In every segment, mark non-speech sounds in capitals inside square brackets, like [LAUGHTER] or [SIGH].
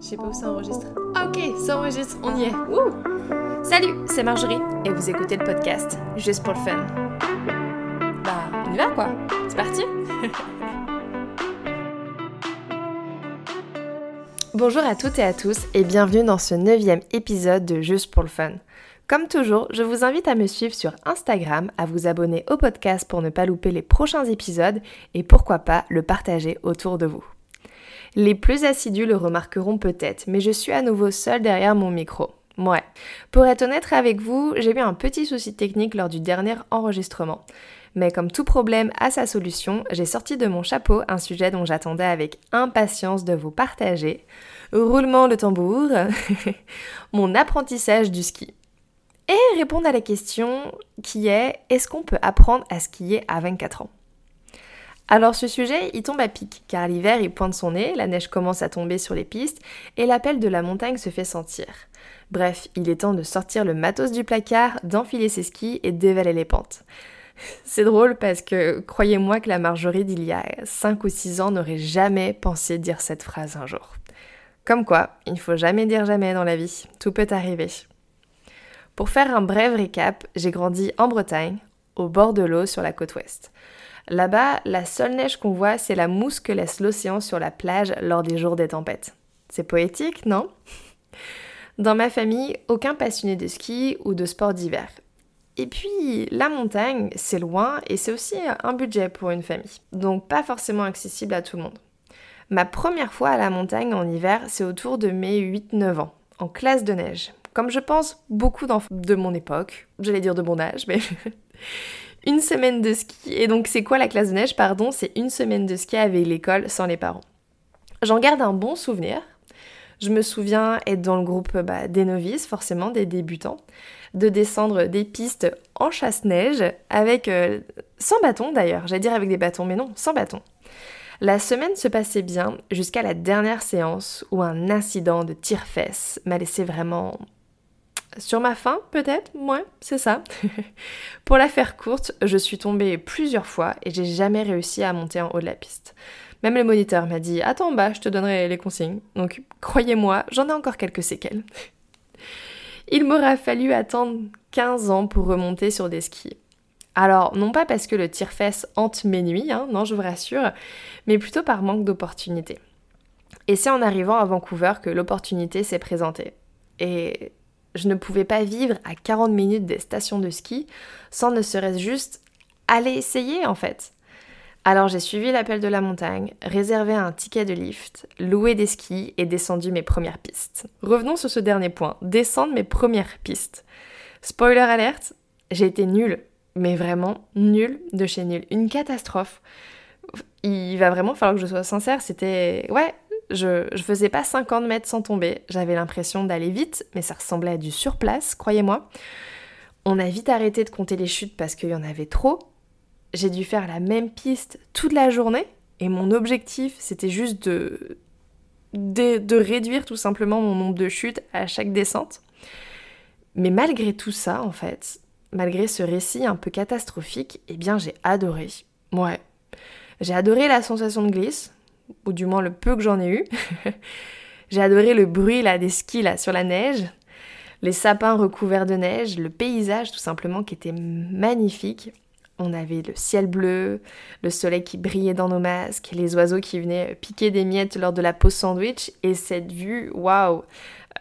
Je sais pas où ça enregistre. Ok, ça enregistre, on y est. Salut, c'est Marjorie et vous écoutez le podcast Juste pour le fun. Bah, on y va quoi C'est parti [LAUGHS] Bonjour à toutes et à tous et bienvenue dans ce neuvième épisode de Juste pour le fun. Comme toujours, je vous invite à me suivre sur Instagram, à vous abonner au podcast pour ne pas louper les prochains épisodes et pourquoi pas le partager autour de vous. Les plus assidus le remarqueront peut-être, mais je suis à nouveau seule derrière mon micro. Ouais. Pour être honnête avec vous, j'ai eu un petit souci technique lors du dernier enregistrement. Mais comme tout problème a sa solution, j'ai sorti de mon chapeau un sujet dont j'attendais avec impatience de vous partager. Roulement de tambour, [LAUGHS] mon apprentissage du ski et répondre à la question qui est est-ce qu'on peut apprendre à skier à 24 ans? Alors ce sujet, il tombe à pic, car l'hiver, il pointe son nez, la neige commence à tomber sur les pistes, et l'appel de la montagne se fait sentir. Bref, il est temps de sortir le matos du placard, d'enfiler ses skis et d'évaler les pentes. [LAUGHS] C'est drôle parce que croyez-moi que la Marjorie d'il y a 5 ou 6 ans n'aurait jamais pensé dire cette phrase un jour. Comme quoi, il ne faut jamais dire jamais dans la vie, tout peut arriver. Pour faire un bref récap, j'ai grandi en Bretagne, au bord de l'eau sur la côte ouest. Là-bas, la seule neige qu'on voit, c'est la mousse que laisse l'océan sur la plage lors des jours des tempêtes. C'est poétique, non? Dans ma famille, aucun passionné de ski ou de sport d'hiver. Et puis, la montagne, c'est loin et c'est aussi un budget pour une famille. Donc pas forcément accessible à tout le monde. Ma première fois à la montagne en hiver, c'est autour de mes 8-9 ans, en classe de neige comme je pense beaucoup d'enfants de mon époque, j'allais dire de mon âge, mais [LAUGHS] une semaine de ski. Et donc c'est quoi la classe de neige? Pardon, c'est une semaine de ski avec l'école sans les parents. J'en garde un bon souvenir. Je me souviens être dans le groupe bah, des novices, forcément des débutants, de descendre des pistes en chasse-neige avec euh, sans bâton d'ailleurs, j'allais dire avec des bâtons, mais non, sans bâton. La semaine se passait bien jusqu'à la dernière séance où un incident de tire-fesse m'a laissé vraiment sur ma faim, peut-être Ouais, c'est ça. [LAUGHS] Pour la faire courte, je suis tombée plusieurs fois et j'ai jamais réussi à monter en haut de la piste. Même le moniteur m'a dit Attends, bah, je te donnerai les consignes. Donc, croyez-moi, j'en ai encore quelques séquelles. [LAUGHS] Il m'aura fallu attendre 15 ans pour remonter sur des skis. Alors, non pas parce que le tire-fesse hante mes nuits, hein, non, je vous rassure, mais plutôt par manque d'opportunité. Et c'est en arrivant à Vancouver que l'opportunité s'est présentée. Et je ne pouvais pas vivre à 40 minutes des stations de ski sans ne serait-ce juste aller essayer en fait. Alors j'ai suivi l'appel de la montagne, réservé un ticket de lift, loué des skis et descendu mes premières pistes. Revenons sur ce dernier point, descendre mes premières pistes. Spoiler alerte, j'ai été nulle, mais vraiment nulle de chez nulle, une catastrophe. Il va vraiment falloir que je sois sincère, c'était ouais, je, faisais pas 50 mètres sans tomber. J'avais l'impression d'aller vite, mais ça ressemblait à du surplace, croyez-moi. On a vite arrêté de compter les chutes parce qu'il y en avait trop. J'ai dû faire la même piste toute la journée et mon objectif c'était juste de, de, de, réduire tout simplement mon nombre de chutes à chaque descente. Mais malgré tout ça, en fait, malgré ce récit un peu catastrophique, eh bien j'ai adoré. Ouais. J'ai adoré la sensation de glisse, ou du moins le peu que j'en ai eu. [LAUGHS] J'ai adoré le bruit là des skis là sur la neige, les sapins recouverts de neige, le paysage tout simplement qui était magnifique. On avait le ciel bleu, le soleil qui brillait dans nos masques, les oiseaux qui venaient piquer des miettes lors de la pause sandwich et cette vue, waouh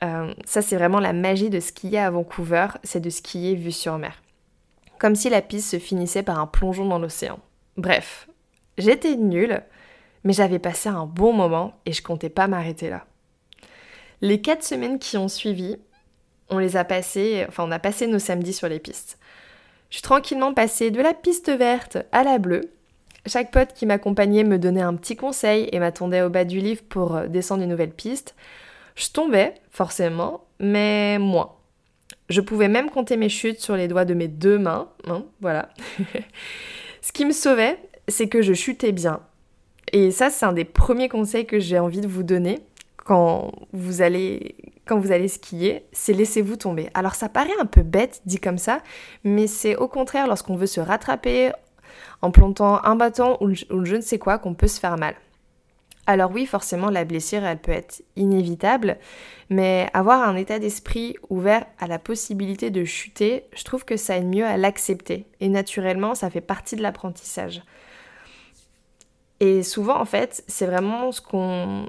euh, Ça c'est vraiment la magie de skier à Vancouver, c'est de skier vue sur mer. Comme si la piste se finissait par un plongeon dans l'océan. Bref, j'étais nulle, mais j'avais passé un bon moment et je comptais pas m'arrêter là. Les quatre semaines qui ont suivi, on les a passées, enfin on a passé nos samedis sur les pistes. Je suis tranquillement passée de la piste verte à la bleue. Chaque pote qui m'accompagnait me donnait un petit conseil et m'attendait au bas du livre pour euh, descendre une nouvelle piste. Je tombais, forcément, mais moins. Je pouvais même compter mes chutes sur les doigts de mes deux mains, hein, voilà. [LAUGHS] Ce qui me sauvait, c'est que je chutais bien et ça, c'est un des premiers conseils que j'ai envie de vous donner quand vous allez, quand vous allez skier, c'est laissez-vous tomber. Alors ça paraît un peu bête dit comme ça, mais c'est au contraire lorsqu'on veut se rattraper en plantant un bâton ou, je ne sais quoi qu'on peut se faire mal. Alors oui, forcément, la blessure, elle peut être inévitable, mais avoir un état d'esprit ouvert à la possibilité de chuter, je trouve que ça aide mieux à l'accepter. Et naturellement, ça fait partie de l'apprentissage. Et souvent, en fait, c'est vraiment ce qu'on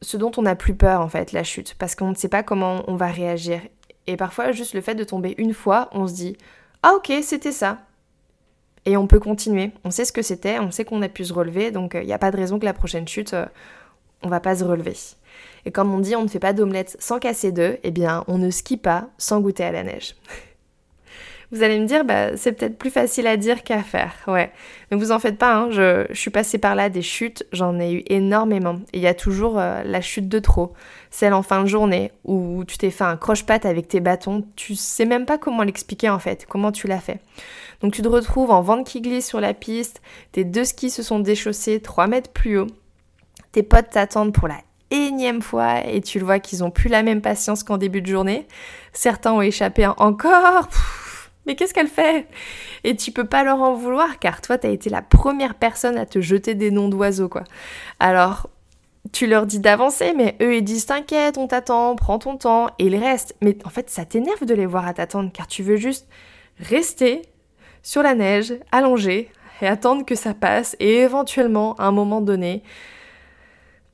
ce dont on a plus peur en fait, la chute, parce qu'on ne sait pas comment on va réagir. Et parfois, juste le fait de tomber une fois, on se dit Ah ok, c'était ça. Et on peut continuer. On sait ce que c'était, on sait qu'on a pu se relever, donc il euh, n'y a pas de raison que la prochaine chute, euh, on va pas se relever. Et comme on dit, on ne fait pas d'omelette sans casser d'œufs, eh bien, on ne skie pas sans goûter à la neige. [LAUGHS] Vous allez me dire, bah, c'est peut-être plus facile à dire qu'à faire, ouais. Mais vous en faites pas, hein, je, suis passée par là des chutes, j'en ai eu énormément. Et il y a toujours euh, la chute de trop, celle en fin de journée, où tu t'es fait un croche-patte avec tes bâtons, tu sais même pas comment l'expliquer en fait, comment tu l'as fait. Donc tu te retrouves en vente qui glisse sur la piste, tes deux skis se sont déchaussés 3 mètres plus haut, tes potes t'attendent pour la énième fois et tu le vois qu'ils ont plus la même patience qu'en début de journée. Certains ont échappé encore mais qu'est-ce qu'elle fait? Et tu peux pas leur en vouloir car toi, t'as été la première personne à te jeter des noms d'oiseaux, quoi. Alors, tu leur dis d'avancer, mais eux, ils disent T'inquiète, on t'attend, prends ton temps, et ils restent. Mais en fait, ça t'énerve de les voir à t'attendre car tu veux juste rester sur la neige, allongé, et attendre que ça passe, et éventuellement, à un moment donné,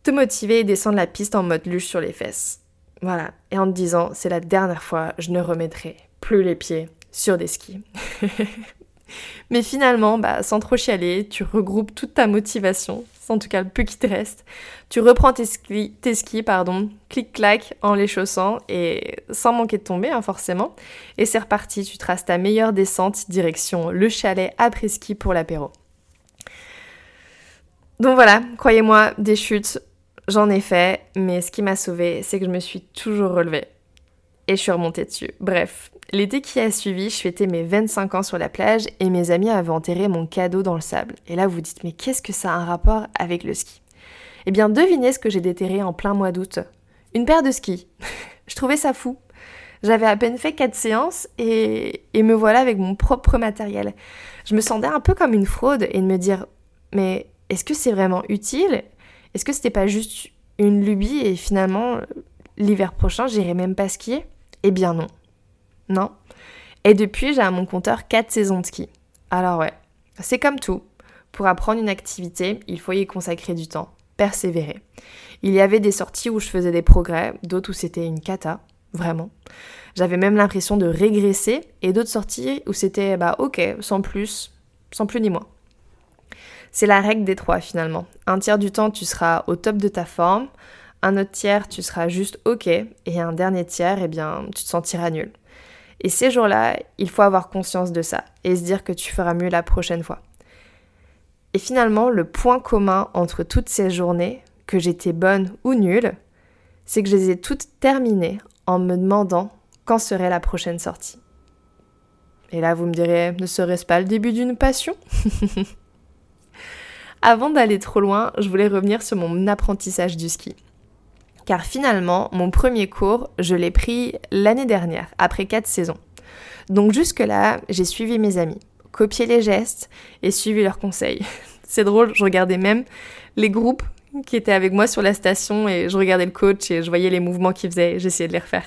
te motiver et descendre la piste en mode luche sur les fesses. Voilà, et en te disant, c'est la dernière fois, je ne remettrai plus les pieds sur des skis. [LAUGHS] Mais finalement, bah, sans trop chialer, tu regroupes toute ta motivation, en tout cas le peu qui te reste. Tu reprends tes skis, tes skis pardon, clic-clac en les chaussant et sans manquer de tomber, hein, forcément. Et c'est reparti, tu traces ta meilleure descente direction le chalet après ski pour l'apéro. Donc voilà, croyez-moi, des chutes, j'en ai fait, mais ce qui m'a sauvé, c'est que je me suis toujours relevée. Et je suis remontée dessus. Bref, L'été qui a suivi, je fêtais mes 25 ans sur la plage et mes amis avaient enterré mon cadeau dans le sable. Et là, vous dites, mais qu'est-ce que ça a un rapport avec le ski? Eh bien, devinez ce que j'ai déterré en plein mois d'août. Une paire de skis. [LAUGHS] je trouvais ça fou. J'avais à peine fait 4 séances et, et me voilà avec mon propre matériel. Je me sentais un peu comme une fraude et de me dire, mais est-ce que c'est vraiment utile? Est-ce que c'était pas juste une lubie et finalement, l'hiver prochain, j'irai même pas skier? Eh bien non. Non. Et depuis, j'ai à mon compteur 4 saisons de ski. Alors ouais, c'est comme tout. Pour apprendre une activité, il faut y consacrer du temps, persévérer. Il y avait des sorties où je faisais des progrès, d'autres où c'était une cata, vraiment. J'avais même l'impression de régresser, et d'autres sorties où c'était bah ok, sans plus, sans plus ni moins. C'est la règle des trois finalement. Un tiers du temps, tu seras au top de ta forme, un autre tiers, tu seras juste ok, et un dernier tiers, eh bien, tu te sentiras nul. Et ces jours-là, il faut avoir conscience de ça et se dire que tu feras mieux la prochaine fois. Et finalement, le point commun entre toutes ces journées, que j'étais bonne ou nulle, c'est que je les ai toutes terminées en me demandant quand serait la prochaine sortie. Et là, vous me direz, ne serait-ce pas le début d'une passion? [LAUGHS] Avant d'aller trop loin, je voulais revenir sur mon apprentissage du ski car finalement, mon premier cours, je l'ai pris l'année dernière, après 4 saisons. Donc jusque-là, j'ai suivi mes amis, copié les gestes et suivi leurs conseils. [LAUGHS] C'est drôle, je regardais même les groupes qui étaient avec moi sur la station et je regardais le coach et je voyais les mouvements qu'il faisait et j'essayais de les refaire.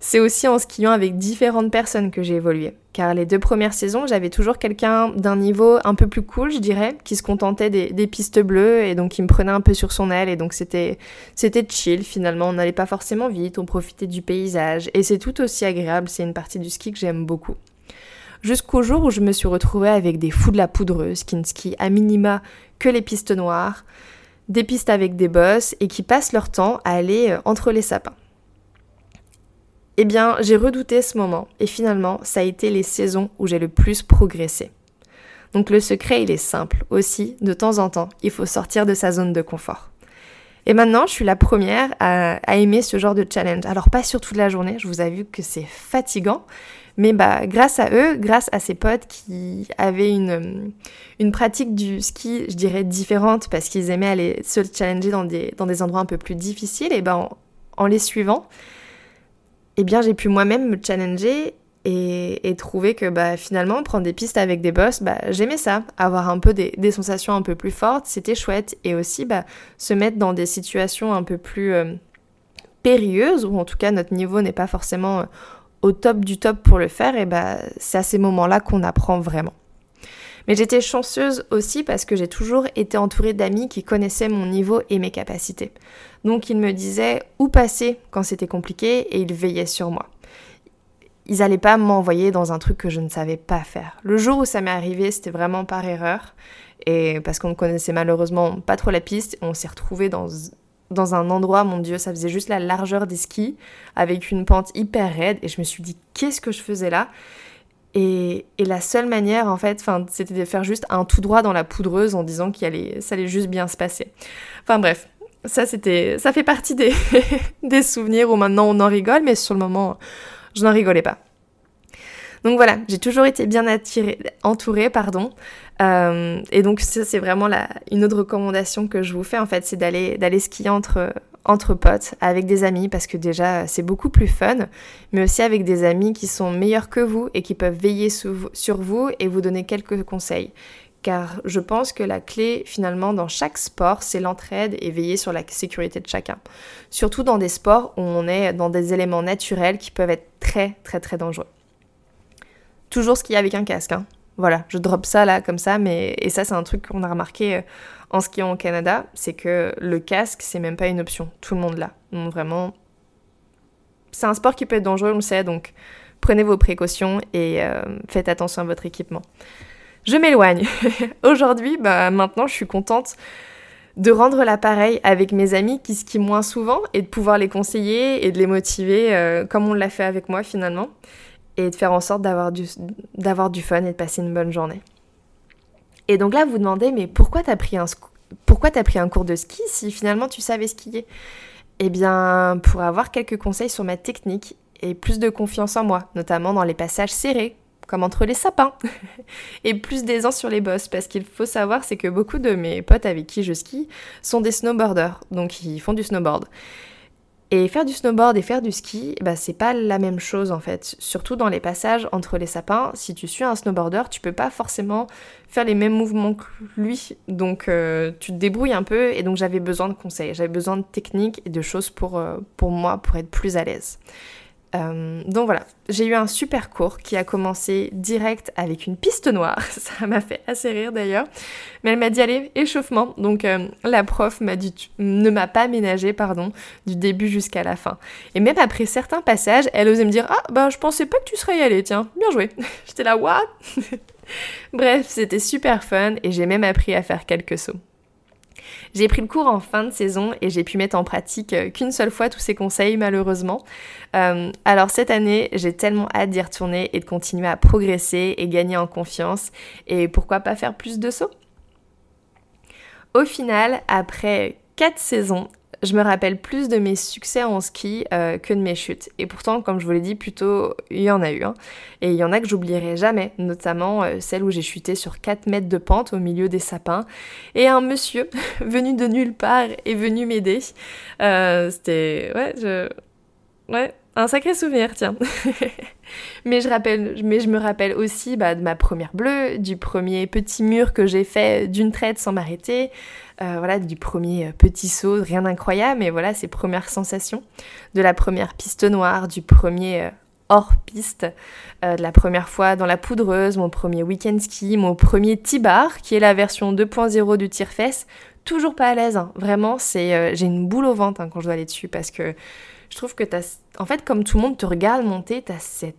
C'est aussi en skiant avec différentes personnes que j'ai évolué. Car les deux premières saisons, j'avais toujours quelqu'un d'un niveau un peu plus cool, je dirais, qui se contentait des, pistes bleues et donc qui me prenait un peu sur son aile. Et donc c'était, c'était chill finalement, on n'allait pas forcément vite, on profitait du paysage. Et c'est tout aussi agréable, c'est une partie du ski que j'aime beaucoup. Jusqu'au jour où je me suis retrouvée avec des fous de la poudreuse qui ne skient à minima que les pistes noires, des pistes avec des bosses et qui passent leur temps à aller euh, entre les sapins. Eh bien, j'ai redouté ce moment et finalement, ça a été les saisons où j'ai le plus progressé. Donc le secret, il est simple. Aussi, de temps en temps, il faut sortir de sa zone de confort. Et maintenant, je suis la première à, aimer ce genre de challenge. Alors pas sur toute la journée, je vous avoue que c'est fatigant, mais bah grâce à eux, grâce à ces potes qui avaient une, pratique du ski, je dirais différente parce qu'ils aimaient aller se challenger dans des, dans des endroits un peu plus difficiles, et ben en les suivant, eh bien j'ai pu moi-même me challenger et, trouver que bah, finalement prendre des pistes avec des boss, bah, j'aimais ça, avoir un peu des, sensations un peu plus fortes, c'était chouette et aussi bah, se mettre dans des situations un peu plus euh, périlleuses ou en tout cas notre niveau n'est pas forcément euh, au top du top pour le faire et bah, c'est à ces moments-là qu'on apprend vraiment. Mais j'étais chanceuse aussi parce que j'ai toujours été entourée d'amis qui connaissaient mon niveau et mes capacités. Donc ils me disaient où passer quand c'était compliqué et ils veillaient sur moi ils n'allaient pas m'envoyer dans un truc que je ne savais pas faire. Le jour où ça m'est arrivé, c'était vraiment par erreur. Et parce qu'on ne connaissait malheureusement pas trop la piste, on s'est retrouvé dans, dans un endroit, mon Dieu, ça faisait juste la largeur des skis, avec une pente hyper raide. Et je me suis dit, qu'est-ce que je faisais là? Et, la seule manière, en fait, c'était de faire juste un tout droit dans la poudreuse en disant qu'il allait, ça allait juste bien se passer. Enfin bref, ça c'était, ça fait partie [LAUGHS] des, souvenirs où maintenant on en rigole, mais sur le moment, je n'en rigolais pas. Donc voilà, j'ai toujours été bien attirée, entourée, pardon. Euh, et donc ça, c'est vraiment une autre recommandation que je vous fais en fait, c'est d'aller d'aller skier entre entre potes, avec des amis, parce que déjà c'est beaucoup plus fun, mais aussi avec des amis qui sont meilleurs que vous et qui peuvent veiller sur vous et vous donner quelques conseils car je pense que la clé finalement dans chaque sport, c'est l'entraide et veiller sur la sécurité de chacun. Surtout dans des sports où on est dans des éléments naturels qui peuvent être très très très dangereux. Toujours skier avec un casque, hein. Voilà, je drop ça là comme ça, mais et ça c'est un truc qu'on a remarqué euh, en skiant au Canada, c'est que le casque c'est même pas une option, tout le monde l'a. Donc vraiment, c'est un sport qui peut être dangereux, on le sait, donc prenez vos précautions et euh, faites attention à votre équipement je m'éloigne. [LAUGHS] Aujourd'hui, bah maintenant, je suis contente de rendre l'appareil avec mes amis qui skient moins souvent et de pouvoir les conseiller et de les motiver euh, comme on l'a fait avec moi finalement et de faire en sorte d'avoir du, d'avoir du fun et de passer une bonne journée. Et donc là, vous demandez, mais pourquoi t'as pris un, pris un cours de ski si finalement tu savais skier? Eh bien, pour avoir quelques conseils sur ma technique et plus de confiance en moi, notamment dans les passages serrés comme entre les sapins, [LAUGHS] et plus d'aisance sur les bosses, parce qu'il faut savoir, c'est que beaucoup de mes potes avec qui je skie sont des snowboarders, donc ils font du snowboard. Et faire du snowboard et faire du ski, bah, c'est pas la même chose en fait. Surtout dans les passages entre les sapins, si tu suis un snowboarder, tu peux pas forcément faire les mêmes mouvements que lui. Donc euh, tu te débrouilles un peu et donc j'avais besoin de conseils, j'avais besoin de techniques et de choses pour, euh, pour moi pour être plus à l'aise. Euh, donc voilà, j'ai eu un super cours qui a commencé direct avec une piste noire. [LAUGHS] Ça m'a fait assez rire d'ailleurs. Mais elle m'a dit allez, échauffement. Donc euh, la prof m'a dit ne m'a pas ménagé, pardon, du début jusqu'à la fin. Et même après certains passages, elle osait me dire ah bah je pensais pas que tu serais y allé, tiens, bien joué. [LAUGHS] J'étais là what? [LAUGHS] Bref, c'était super fun et j'ai même appris à faire quelques sauts. J'ai pris le cours en fin de saison et j'ai pu mettre en pratique euh, qu'une seule fois tous ces conseils malheureusement. Euh, alors cette année, j'ai tellement hâte d'y retourner et de continuer à progresser et gagner en confiance et pourquoi pas faire plus de sauts? Au final, après 4 saisons, je me rappelle plus de mes succès en ski euh, que de mes chutes. Et pourtant, comme je vous l'ai dit, plutôt, il y en a eu. Hein. Et il y en a que j'oublierai jamais, notamment euh, celle où j'ai chuté sur 4 mètres de pente au milieu des sapins. Et un monsieur [LAUGHS] venu de nulle part est venu m'aider. Euh, c'était... Ouais, je... Ouais, un sacré souvenir, tiens. [LAUGHS] mais, je rappelle, mais je me rappelle aussi bah, de ma première bleue, du premier petit mur que j'ai fait d'une traite sans m'arrêter, euh, voilà, du premier euh, petit saut, rien d'incroyable, mais voilà, ces premières sensations, de la première piste noire, du premier euh, hors piste, de la première fois dans la poudreuse, mon premier week-end ski, mon premier T-bar, qui est la version 2.0 du tire-fesse, toujours pas à l'aise, hein. vraiment, c'est j'ai une boule au ventre hein, quand je dois aller dessus, parce que je trouve que t'as, en fait, comme tout le monde te regarde monter, t'as cette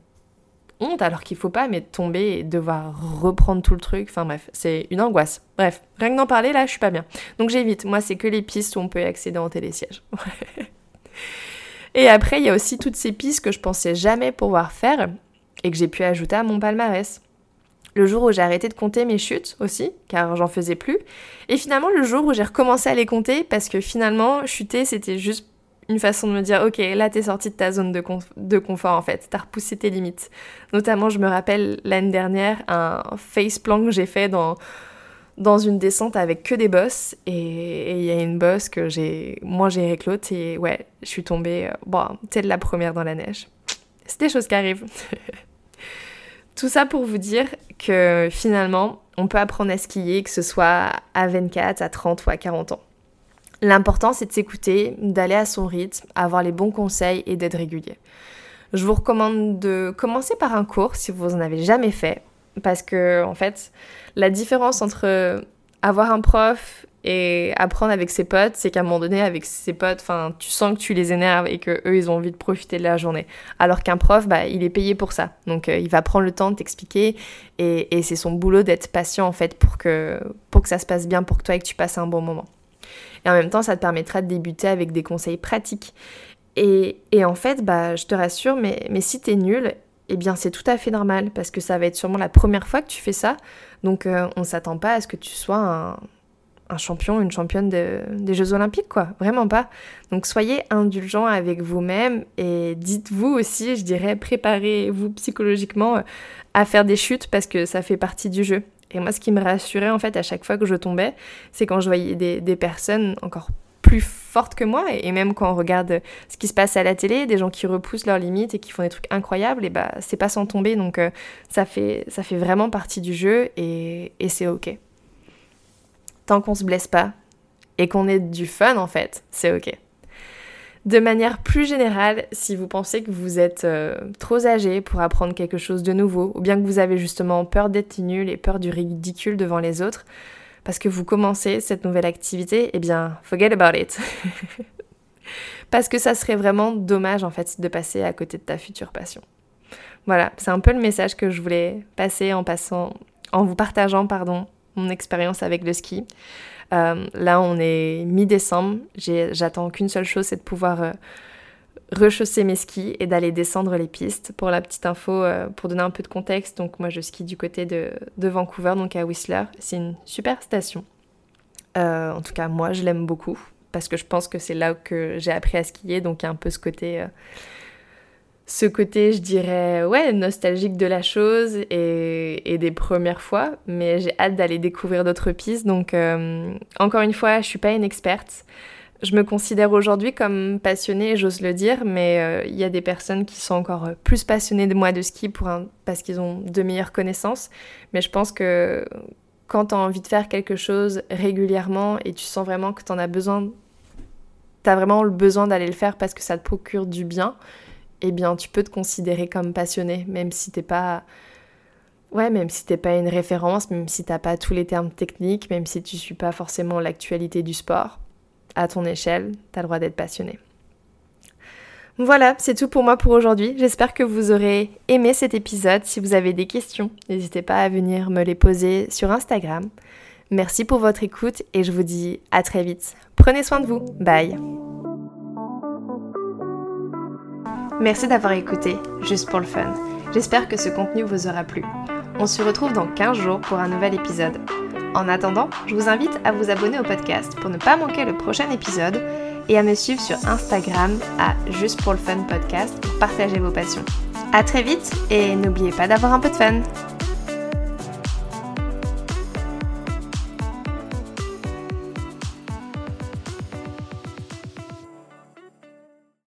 honte alors qu'il faut pas mais tomber et devoir reprendre tout le truc. Enfin bref, c'est une angoisse. Bref, rien que d'en parler là, je suis pas bien. Donc j'évite. Moi, c'est que les pistes où on peut accéder en télésiège. [LAUGHS] et après, il y a aussi toutes ces pistes que je pensais jamais pouvoir faire et que j'ai pu ajouter à mon palmarès. Le jour où j'ai arrêté de compter mes chutes aussi, car j'en faisais plus. Et finalement, le jour où j'ai recommencé à les compter, parce que finalement, chuter, c'était juste une façon de me dire, ok, là t'es sorti de ta zone de, de confort en fait, t'as repoussé tes limites. Notamment, je me rappelle l'année dernière, un face plan que j'ai fait dans, dans une descente avec que des bosses, et il y a une bosse que j'ai, moi j'ai réclote, et ouais, je suis tombée, euh, bon, t'es de la première dans la neige. C'est des choses qui arrivent. [LAUGHS] Tout ça pour vous dire que finalement, on peut apprendre à skier, que ce soit à 24, à 30 ou à 40 ans. L'important, c'est de s'écouter, d'aller à son rythme, avoir les bons conseils et d'être régulier. Je vous recommande de commencer par un cours si vous en avez jamais fait, parce que en fait, la différence entre avoir un prof et apprendre avec ses potes, c'est qu'à un moment donné, avec ses potes, enfin, tu sens que tu les énerves et que eux, ils ont envie de profiter de la journée. Alors qu'un prof, bah, il est payé pour ça. Donc, euh, il va prendre le temps de t'expliquer et, et c'est son boulot d'être patient, en fait, pour que, pour que ça se passe bien pour toi et que tu passes un bon moment. Et en même temps, ça te permettra de débuter avec des conseils pratiques. Et, et en fait, bah, je te rassure, mais, si t'es nul, eh bien, c'est tout à fait normal parce que ça va être sûrement la première fois que tu fais ça. Donc, euh, on s'attend pas à ce que tu sois un un champion, une championne des Jeux Olympiques, quoi. Vraiment pas. Donc soyez indulgents avec vous-même et dites-vous aussi, je dirais, préparez-vous psychologiquement euh, à faire des chutes parce que ça fait partie du jeu. Et moi, ce qui me rassurait en fait à chaque fois que je tombais, c'est quand je voyais des, personnes encore plus fortes que moi. Et même quand on regarde ce qui se passe à la télé, des gens qui repoussent leurs limites et qui font des trucs incroyables, et bah c'est pas sans tomber. Donc euh, ça fait ça fait vraiment partie du jeu et, et c'est ok. Tant qu'on se blesse pas et qu'on ait du fun en fait, c'est ok. De manière plus générale, si vous pensez que vous êtes euh, trop âgé pour apprendre quelque chose de nouveau, ou bien que vous avez justement peur d'être nul et peur du ridicule devant les autres, parce que vous commencez cette nouvelle activité, eh bien, forget about it. [LAUGHS] parce que ça serait vraiment dommage en fait de passer à côté de ta future passion. Voilà, c'est un peu le message que je voulais passer en passant, en vous partageant, pardon, mon expérience avec le ski. Euh, là, on est mi-décembre. J'attends qu'une seule chose, c'est de pouvoir euh, rechausser mes skis et d'aller descendre les pistes. Pour la petite info, euh, pour donner un peu de contexte, donc moi je skie du côté de, de Vancouver, donc à Whistler. C'est une super station. en tout cas, moi je l'aime beaucoup parce que je pense que c'est là que j'ai appris à skier, donc il y a un peu ce côté ce côté, je dirais, ouais, nostalgique de la chose et, des premières fois, mais j'ai hâte d'aller découvrir d'autres pistes. Donc, euh, encore une fois, je suis pas une experte. Je me considère aujourd'hui comme passionnée, j'ose le dire, mais euh, il y a des personnes qui sont encore plus passionnées de moi de ski pour parce qu'ils ont de meilleures connaissances. Mais je pense que quand tu as envie de faire quelque chose régulièrement et tu sens vraiment que tu en as besoin, tu as vraiment le besoin d'aller le faire parce que ça te procure du bien, eh bien tu peux te considérer comme passionné, même si t'es pas. Ouais, même si t'es pas une référence, même si t'as pas tous les termes techniques, même si tu suis pas forcément l'actualité du sport, à ton échelle, t'as le droit d'être passionné. Voilà, c'est tout pour moi pour aujourd'hui. J'espère que vous aurez aimé cet épisode. Si vous avez des questions, n'hésitez pas à venir me les poser sur Instagram. Merci pour votre écoute et je vous dis à très vite. Prenez soin de vous. Bye. Merci d'avoir écouté, juste pour le fun. J'espère que ce contenu vous aura plu. On se retrouve dans 15 jours pour un nouvel épisode. En attendant, je vous invite à vous abonner au podcast pour ne pas manquer le prochain épisode et à me suivre sur Instagram à Juste pour le Fun Podcast pour partager vos passions. A très vite et n'oubliez pas d'avoir un peu de fun